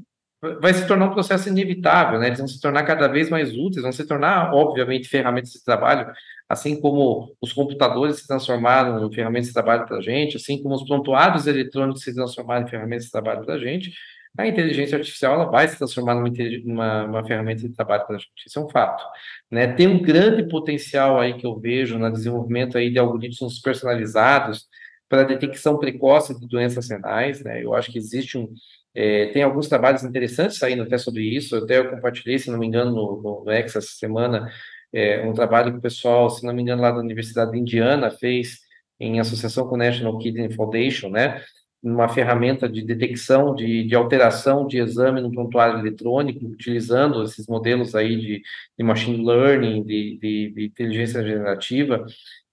vai se tornar um processo inevitável, né? Eles vão se tornar cada vez mais úteis, vão se tornar, obviamente, ferramentas de trabalho, assim como os computadores se transformaram em ferramentas de trabalho para a gente, assim como os prontuários eletrônicos se transformaram em ferramentas de trabalho para a gente, a inteligência artificial ela vai se transformar numa, numa, numa ferramenta de trabalho para a gente, isso é um fato. Né? Tem um grande potencial aí que eu vejo no desenvolvimento aí de algoritmos personalizados para detecção precoce de doenças renais, né? Eu acho que existe um, é, tem alguns trabalhos interessantes saindo até sobre isso, até eu compartilhei, se não me engano, no, no, no Ex essa semana, é, um trabalho que o pessoal, se não me engano, lá da Universidade de Indiana fez em associação com o National Kidney Foundation, né? uma ferramenta de detecção de, de alteração de exame no prontuário eletrônico, utilizando esses modelos aí de, de machine learning, de, de, de inteligência generativa,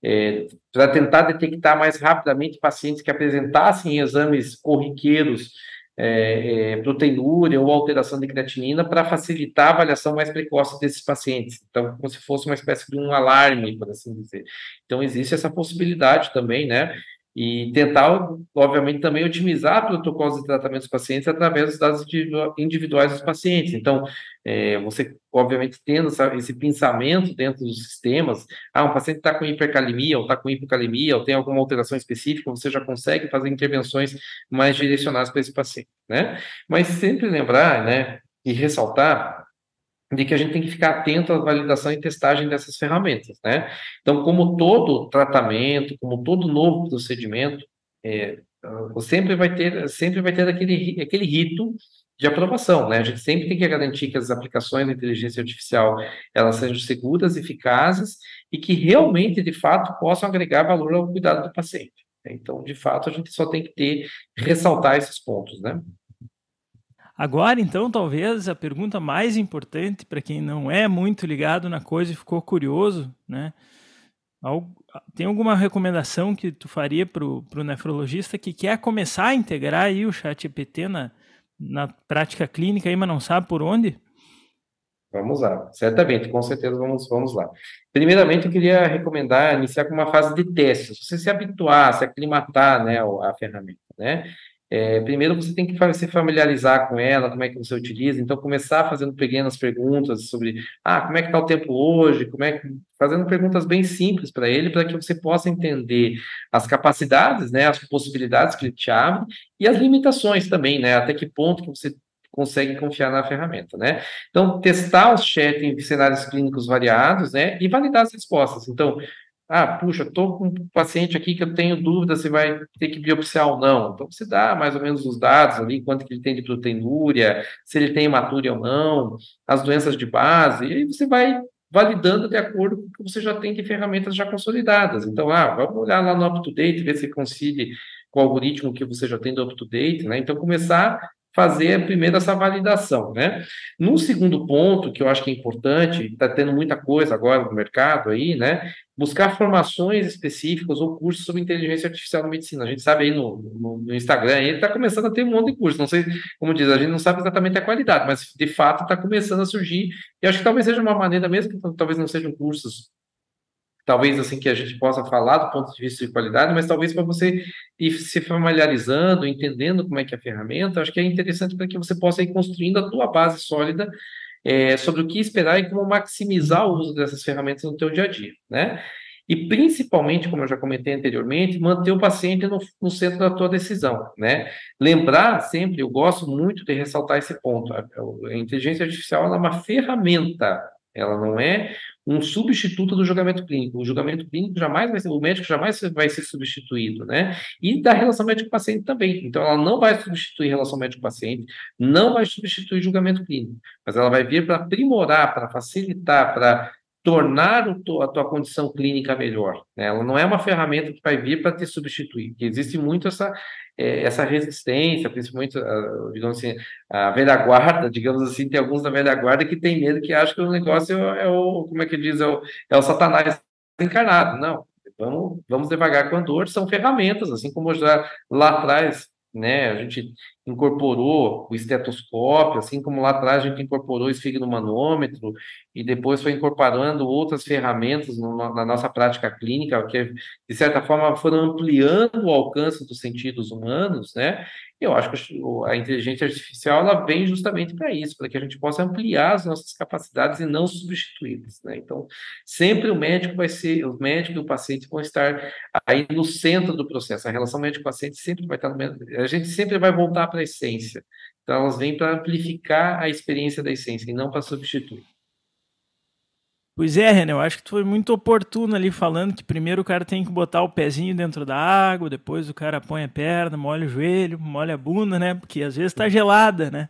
é, para tentar detectar mais rapidamente pacientes que apresentassem exames corriqueiros é, é, proteinúria ou alteração de creatinina para facilitar a avaliação mais precoce desses pacientes. Então, como se fosse uma espécie de um alarme, por assim dizer. Então, existe essa possibilidade também, né? E tentar, obviamente, também otimizar protocolos de tratamento dos pacientes através dos dados individuais dos pacientes. Então, é, você, obviamente, tendo esse pensamento dentro dos sistemas, ah, um paciente está com hipercalemia, ou está com hipocalemia, ou tem alguma alteração específica, você já consegue fazer intervenções mais direcionadas para esse paciente, né? Mas sempre lembrar, né, e ressaltar de que a gente tem que ficar atento à validação e testagem dessas ferramentas, né? Então, como todo tratamento, como todo novo procedimento, é, sempre vai ter, sempre vai ter aquele, aquele rito de aprovação, né? A gente sempre tem que garantir que as aplicações da inteligência artificial elas sejam seguras, eficazes e que realmente, de fato, possam agregar valor ao cuidado do paciente, Então, de fato, a gente só tem que ter, ressaltar esses pontos, né? Agora, então, talvez a pergunta mais importante para quem não é muito ligado na coisa e ficou curioso, né? Tem alguma recomendação que tu faria para o nefrologista que quer começar a integrar aí o chat EPT na, na prática clínica, aí, mas não sabe por onde? Vamos lá, certamente, com certeza vamos, vamos lá. Primeiramente, eu queria recomendar iniciar com uma fase de teste, você se habituar, se aclimatar, né, à ferramenta, né? É, primeiro você tem que se familiarizar com ela, como é que você utiliza, então começar fazendo pequenas perguntas sobre, ah, como é que está o tempo hoje, como é que, fazendo perguntas bem simples para ele, para que você possa entender as capacidades, né, as possibilidades que ele te abre e as limitações também, né, até que ponto que você consegue confiar na ferramenta, né? Então, testar os chat em cenários clínicos variados, né, e validar as respostas. Então, ah, puxa, estou com um paciente aqui que eu tenho dúvida se vai ter que biopsiar ou não. Então, você dá mais ou menos os dados ali, quanto que ele tem de proteinúria, se ele tem hematúria ou não, as doenças de base, e aí você vai validando de acordo com o que você já tem de ferramentas já consolidadas. Então, ah, vamos olhar lá no UpToDate, ver se coincide com o algoritmo que você já tem do UpToDate, né? Então, começar fazer primeiro essa validação, né? No segundo ponto, que eu acho que é importante, está tendo muita coisa agora no mercado aí, né? Buscar formações específicas ou cursos sobre inteligência artificial na medicina. A gente sabe aí no, no, no Instagram, ele está começando a ter um monte de cursos. Não sei, como diz, a gente não sabe exatamente a qualidade, mas de fato está começando a surgir. E acho que talvez seja uma maneira, mesmo que talvez não sejam cursos talvez assim que a gente possa falar do ponto de vista de qualidade, mas talvez para você ir se familiarizando, entendendo como é que é a ferramenta, acho que é interessante para que você possa ir construindo a tua base sólida é, sobre o que esperar e como maximizar o uso dessas ferramentas no teu dia a dia, né? E principalmente, como eu já comentei anteriormente, manter o paciente no, no centro da tua decisão, né? Lembrar sempre, eu gosto muito de ressaltar esse ponto, a, a inteligência artificial é uma ferramenta, ela não é um substituto do julgamento clínico. O julgamento clínico jamais vai ser, o médico jamais vai ser substituído, né? E da relação médico-paciente também. Então, ela não vai substituir relação médico-paciente, não vai substituir julgamento clínico, mas ela vai vir para aprimorar, para facilitar, para tornar a tua condição clínica melhor. Né? Ela não é uma ferramenta que vai vir para te substituir, que existe muito essa, essa resistência, principalmente, a, digamos assim, a velha guarda, digamos assim, tem alguns da velha guarda que tem medo, que acham que o negócio é o, como é que diz, é o, é o satanás encarnado. Não, vamos, vamos devagar com a dor, são ferramentas, assim como já lá atrás né? A gente incorporou o estetoscópio, assim como lá atrás a gente incorporou o esfigmomanômetro e depois foi incorporando outras ferramentas no, na nossa prática clínica, que de certa forma foram ampliando o alcance dos sentidos humanos, né? Eu acho que a inteligência artificial ela vem justamente para isso, para que a gente possa ampliar as nossas capacidades e não substituí-las. Né? Então, sempre o médico vai ser, o médico e o paciente vão estar aí no centro do processo. A relação médico-paciente sempre vai estar no. A gente sempre vai voltar para a essência. Então, elas vêm para amplificar a experiência da essência e não para substituir. Pois é, René, eu acho que tu foi muito oportuno ali falando que primeiro o cara tem que botar o pezinho dentro da água, depois o cara põe a perna, molha o joelho, molha a bunda, né? Porque às vezes está gelada, né?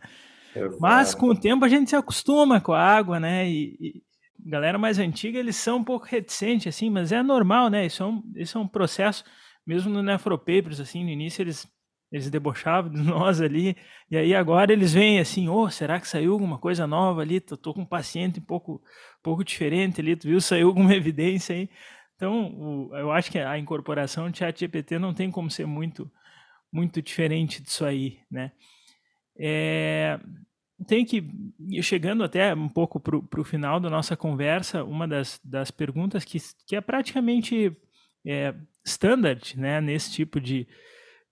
Mas com o tempo a gente se acostuma com a água, né? E, e galera mais antiga, eles são um pouco reticentes, assim, mas é normal, né? Isso é um, isso é um processo, mesmo no Nefropapers, assim, no início eles eles debochavam de nós ali, e aí agora eles vêm assim, oh, será que saiu alguma coisa nova ali? Tô, tô com um paciente um pouco, pouco diferente ali, tu viu, saiu alguma evidência aí? Então, o, eu acho que a incorporação do chat GPT não tem como ser muito, muito diferente disso aí, né? É, tem que, chegando até um pouco para o final da nossa conversa, uma das, das perguntas que, que é praticamente é, standard, né, nesse tipo de,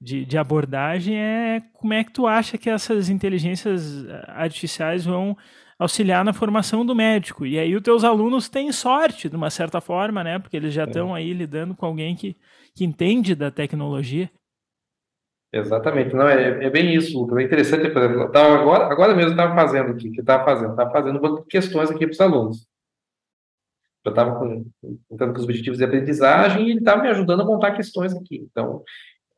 de, de, abordagem é como é que tu acha que essas inteligências artificiais vão auxiliar na formação do médico. E aí os teus alunos têm sorte, de uma certa forma, né? Porque eles já estão é. aí lidando com alguém que, que entende da tecnologia. Exatamente, não é, é bem isso. É interessante, por exemplo, agora, agora mesmo estava fazendo aqui, que estava fazendo, estava fazendo questões aqui para os alunos. Eu estava com, com os objetivos de aprendizagem e ele estava me ajudando a montar questões aqui. Então,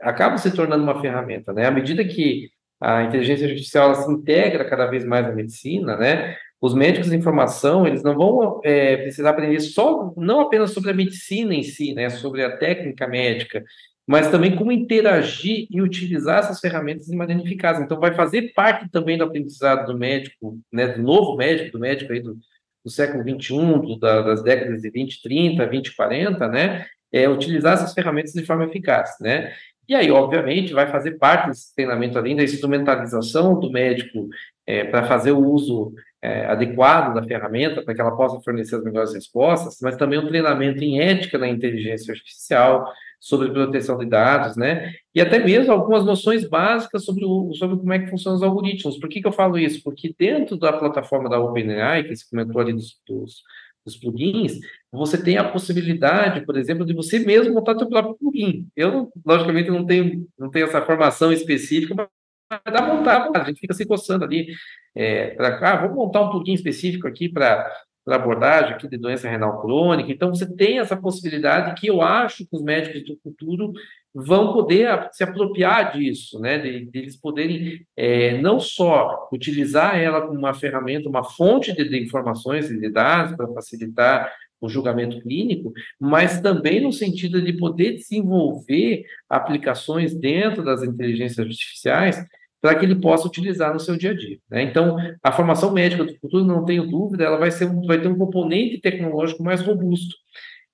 acaba se tornando uma ferramenta, né? À medida que a inteligência artificial se integra cada vez mais na medicina, né? Os médicos de informação, eles não vão é, precisar aprender só, não apenas sobre a medicina em si, né? Sobre a técnica médica, mas também como interagir e utilizar essas ferramentas de maneira eficaz. Então, vai fazer parte também do aprendizado do médico, né, do novo médico, do médico aí do, do século XXI, do, da, das décadas de 20, 30, 20, 40, né, é utilizar essas ferramentas de forma eficaz, né. E aí, obviamente, vai fazer parte desse treinamento, além da instrumentalização do médico é, para fazer o uso é, adequado da ferramenta, para que ela possa fornecer as melhores respostas, mas também um treinamento em ética da inteligência artificial, sobre proteção de dados, né? E até mesmo algumas noções básicas sobre, o, sobre como é que funcionam os algoritmos. Por que, que eu falo isso? Porque dentro da plataforma da OpenAI, que você comentou ali dos, dos, dos plugins, você tem a possibilidade, por exemplo, de você mesmo montar seu próprio plugin. Eu, logicamente, não tenho, não tenho essa formação específica, mas dá montar, a gente fica se coçando ali, é, para ah, vamos montar um plugin específico aqui para para abordagem aqui de doença renal crônica. Então, você tem essa possibilidade que eu acho que os médicos do futuro vão poder se apropriar disso, né? De, de eles poderem é, não só utilizar ela como uma ferramenta, uma fonte de, de informações e de dados para facilitar o julgamento clínico, mas também no sentido de poder desenvolver aplicações dentro das inteligências artificiais para que ele possa utilizar no seu dia a dia. Né? Então, a formação médica do futuro, não tenho dúvida, ela vai, ser, vai ter um componente tecnológico mais robusto.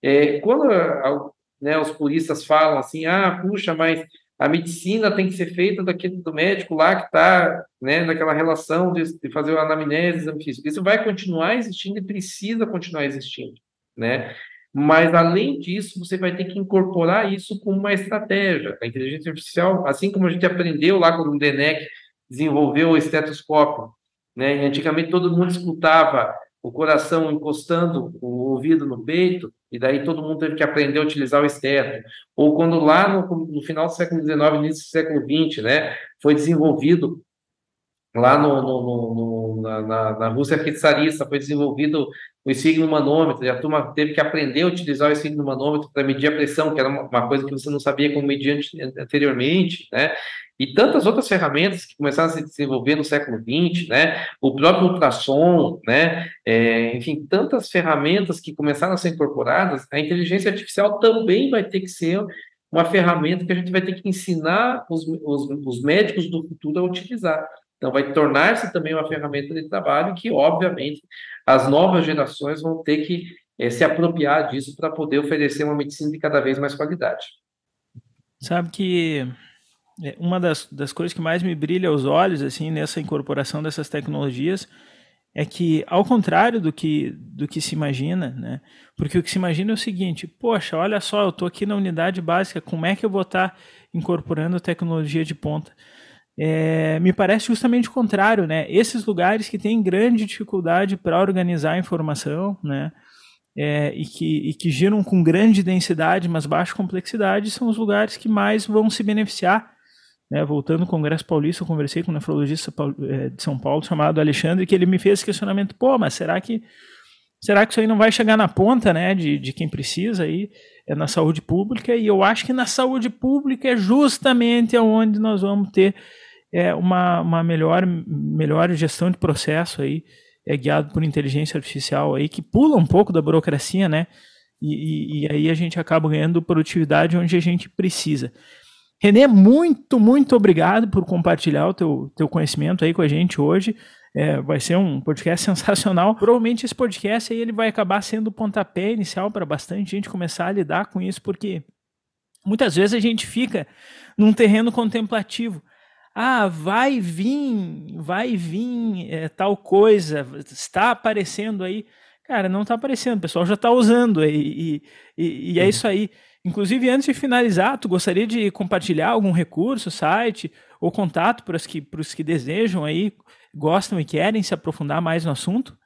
É, quando a, né, os puristas falam assim, ah, puxa, mas a medicina tem que ser feita daquele do médico lá que está né, naquela relação de, de fazer o anamnese, exame físico. Isso vai continuar existindo e precisa continuar existindo, né? Mas, além disso, você vai ter que incorporar isso como uma estratégia. A inteligência artificial, assim como a gente aprendeu lá quando o DENEC desenvolveu o estetoscópio, né? E antigamente todo mundo escutava o coração encostando o ouvido no peito, e daí todo mundo teve que aprender a utilizar o esteto. Ou quando lá no, no final do século XIX, início do século XX, né, foi desenvolvido lá no, no, no, na, na, Rússia czarista, foi desenvolvido o signo manômetro, e a turma teve que aprender a utilizar o signo manômetro para medir a pressão, que era uma, uma, coisa que você não sabia como medir anteriormente, né? E tantas outras ferramentas que começaram a se desenvolver no século XX, né? O próprio ultrassom, né? É, enfim, tantas ferramentas que começaram a ser incorporadas, a inteligência artificial também vai ter que ser uma ferramenta que a gente vai ter que ensinar os, os, os médicos do futuro a utilizar. Então, vai tornar-se também uma ferramenta de trabalho que, obviamente, as novas gerações vão ter que é, se apropriar disso para poder oferecer uma medicina de cada vez mais qualidade. Sabe que uma das, das coisas que mais me brilha aos olhos, assim, nessa incorporação dessas tecnologias, é que, ao contrário do que, do que se imagina, né? Porque o que se imagina é o seguinte: poxa, olha só, eu estou aqui na unidade básica, como é que eu vou estar tá incorporando tecnologia de ponta? É, me parece justamente o contrário, né? Esses lugares que têm grande dificuldade para organizar a informação, né? É, e, que, e que giram com grande densidade, mas baixa complexidade, são os lugares que mais vão se beneficiar. Né? Voltando ao Congresso Paulista, eu conversei com um nefrologista é, de São Paulo chamado Alexandre, que ele me fez esse questionamento: pô, mas será que será que isso aí não vai chegar na ponta, né, de, de quem precisa aí, é na saúde pública? E eu acho que na saúde pública é justamente onde nós vamos ter é uma, uma melhor, melhor gestão de processo aí, é guiado por inteligência artificial aí, que pula um pouco da burocracia, né? E, e, e aí a gente acaba ganhando produtividade onde a gente precisa. Renê, muito, muito obrigado por compartilhar o teu, teu conhecimento aí com a gente hoje. É, vai ser um podcast sensacional. Provavelmente esse podcast aí ele vai acabar sendo o pontapé inicial para bastante gente começar a lidar com isso, porque muitas vezes a gente fica num terreno contemplativo ah, vai vir, vai vir é, tal coisa, está aparecendo aí. Cara, não está aparecendo, o pessoal já está usando e, e, e é uhum. isso aí. Inclusive, antes de finalizar, tu gostaria de compartilhar algum recurso, site ou contato para os que, para os que desejam aí, gostam e querem se aprofundar mais no assunto?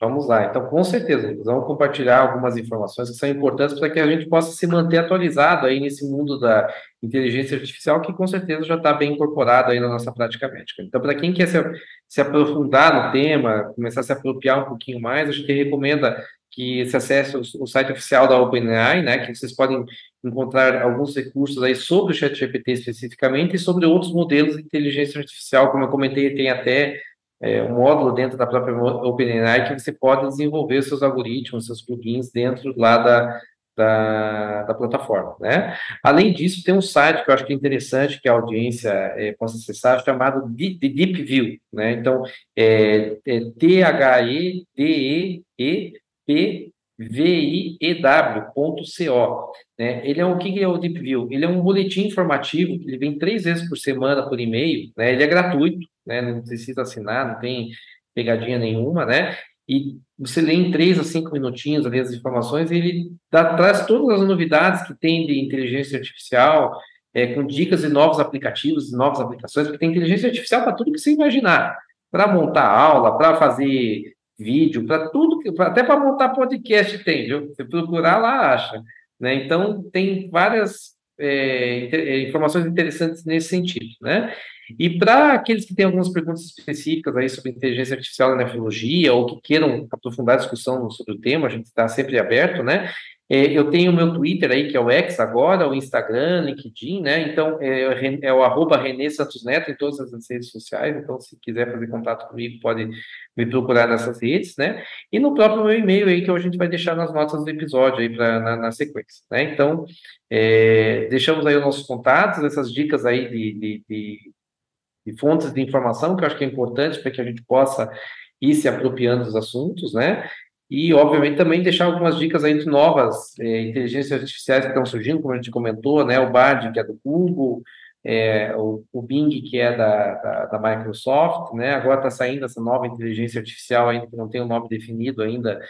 Vamos lá, então com certeza, vamos compartilhar algumas informações que são importantes para que a gente possa se manter atualizado aí nesse mundo da inteligência artificial, que com certeza já está bem incorporado aí na nossa prática médica. Então, para quem quer se, se aprofundar no tema, começar a se apropriar um pouquinho mais, a gente recomenda que se acesse o, site oficial da OpenAI, né, que vocês podem encontrar alguns recursos aí sobre o ChatGPT especificamente e sobre outros modelos de inteligência artificial, como eu comentei, tem até é, um módulo dentro da própria OpenAI que você pode desenvolver seus algoritmos, seus plugins dentro lá da, da, da plataforma, né? Além disso, tem um site que eu acho que é interessante que a audiência é, possa acessar, chamado de Deep View, né? Então, é, é T-H-E-D-E-P-V-I-E-W.co, né? Ele é o que é o Deep View? Ele é um boletim informativo, ele vem três vezes por semana por e-mail, né? Ele é gratuito, né? Não precisa assinar, não tem pegadinha nenhuma, né? e você lê em três a cinco minutinhos ali as informações e ele dá, traz todas as novidades que tem de inteligência artificial, é, com dicas de novos aplicativos, novas aplicações, porque tem inteligência artificial para tudo que você imaginar, para montar aula, para fazer vídeo, para tudo, pra, até para montar podcast tem, viu? Você procurar lá, acha. Né? Então, tem várias é, informações interessantes nesse sentido, né? E para aqueles que têm algumas perguntas específicas aí sobre inteligência artificial na nefrologia ou que queiram aprofundar a discussão sobre o tema, a gente está sempre aberto, né? É, eu tenho o meu Twitter aí, que é o X agora, o Instagram, LinkedIn, né? Então, é, é o arroba Renê Santos Neto em todas as redes sociais. Então, se quiser fazer contato comigo, pode me procurar nessas redes, né? E no próprio meu e-mail aí, que a gente vai deixar nas notas do episódio aí pra, na, na sequência, né? Então, é, deixamos aí os nossos contatos, essas dicas aí de, de, de de fontes de informação, que eu acho que é importante para que a gente possa ir se apropriando dos assuntos, né? E, obviamente, também deixar algumas dicas aí de novas é, inteligências artificiais que estão surgindo, como a gente comentou, né? O Bard, que é do Google, é, o, o, Bing, que é da, da, da Microsoft, né? Agora está saindo essa nova inteligência artificial ainda, que não tem o um nome definido ainda,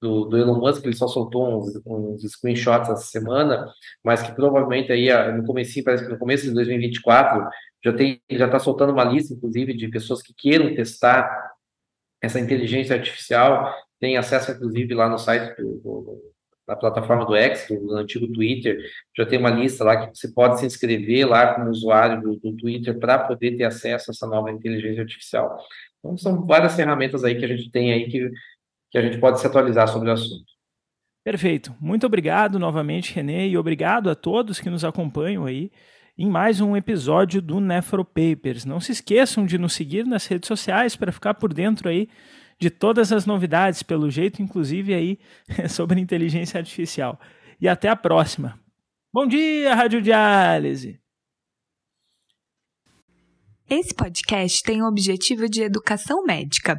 do, do, Elon Musk, ele só soltou uns, uns, screenshots essa semana, mas que provavelmente aí no começo, parece que no começo de 2024 já tem, já está soltando uma lista, inclusive, de pessoas que queiram testar essa inteligência artificial, tem acesso, inclusive, lá no site do, do, da plataforma do X, do, do, antigo Twitter, já tem uma lista lá que você pode se inscrever lá como usuário do, do Twitter para poder ter acesso a essa nova inteligência artificial. Então, são várias ferramentas aí que a gente tem aí que, que a gente pode se atualizar sobre o assunto. Perfeito. Muito obrigado novamente, Renê, e obrigado a todos que nos acompanham aí em mais um episódio do Nefropapers. Não se esqueçam de nos seguir nas redes sociais para ficar por dentro aí de todas as novidades, pelo jeito, inclusive aí sobre inteligência artificial. E até a próxima. Bom dia, Rádio Diálise! Esse podcast tem o objetivo de educação médica.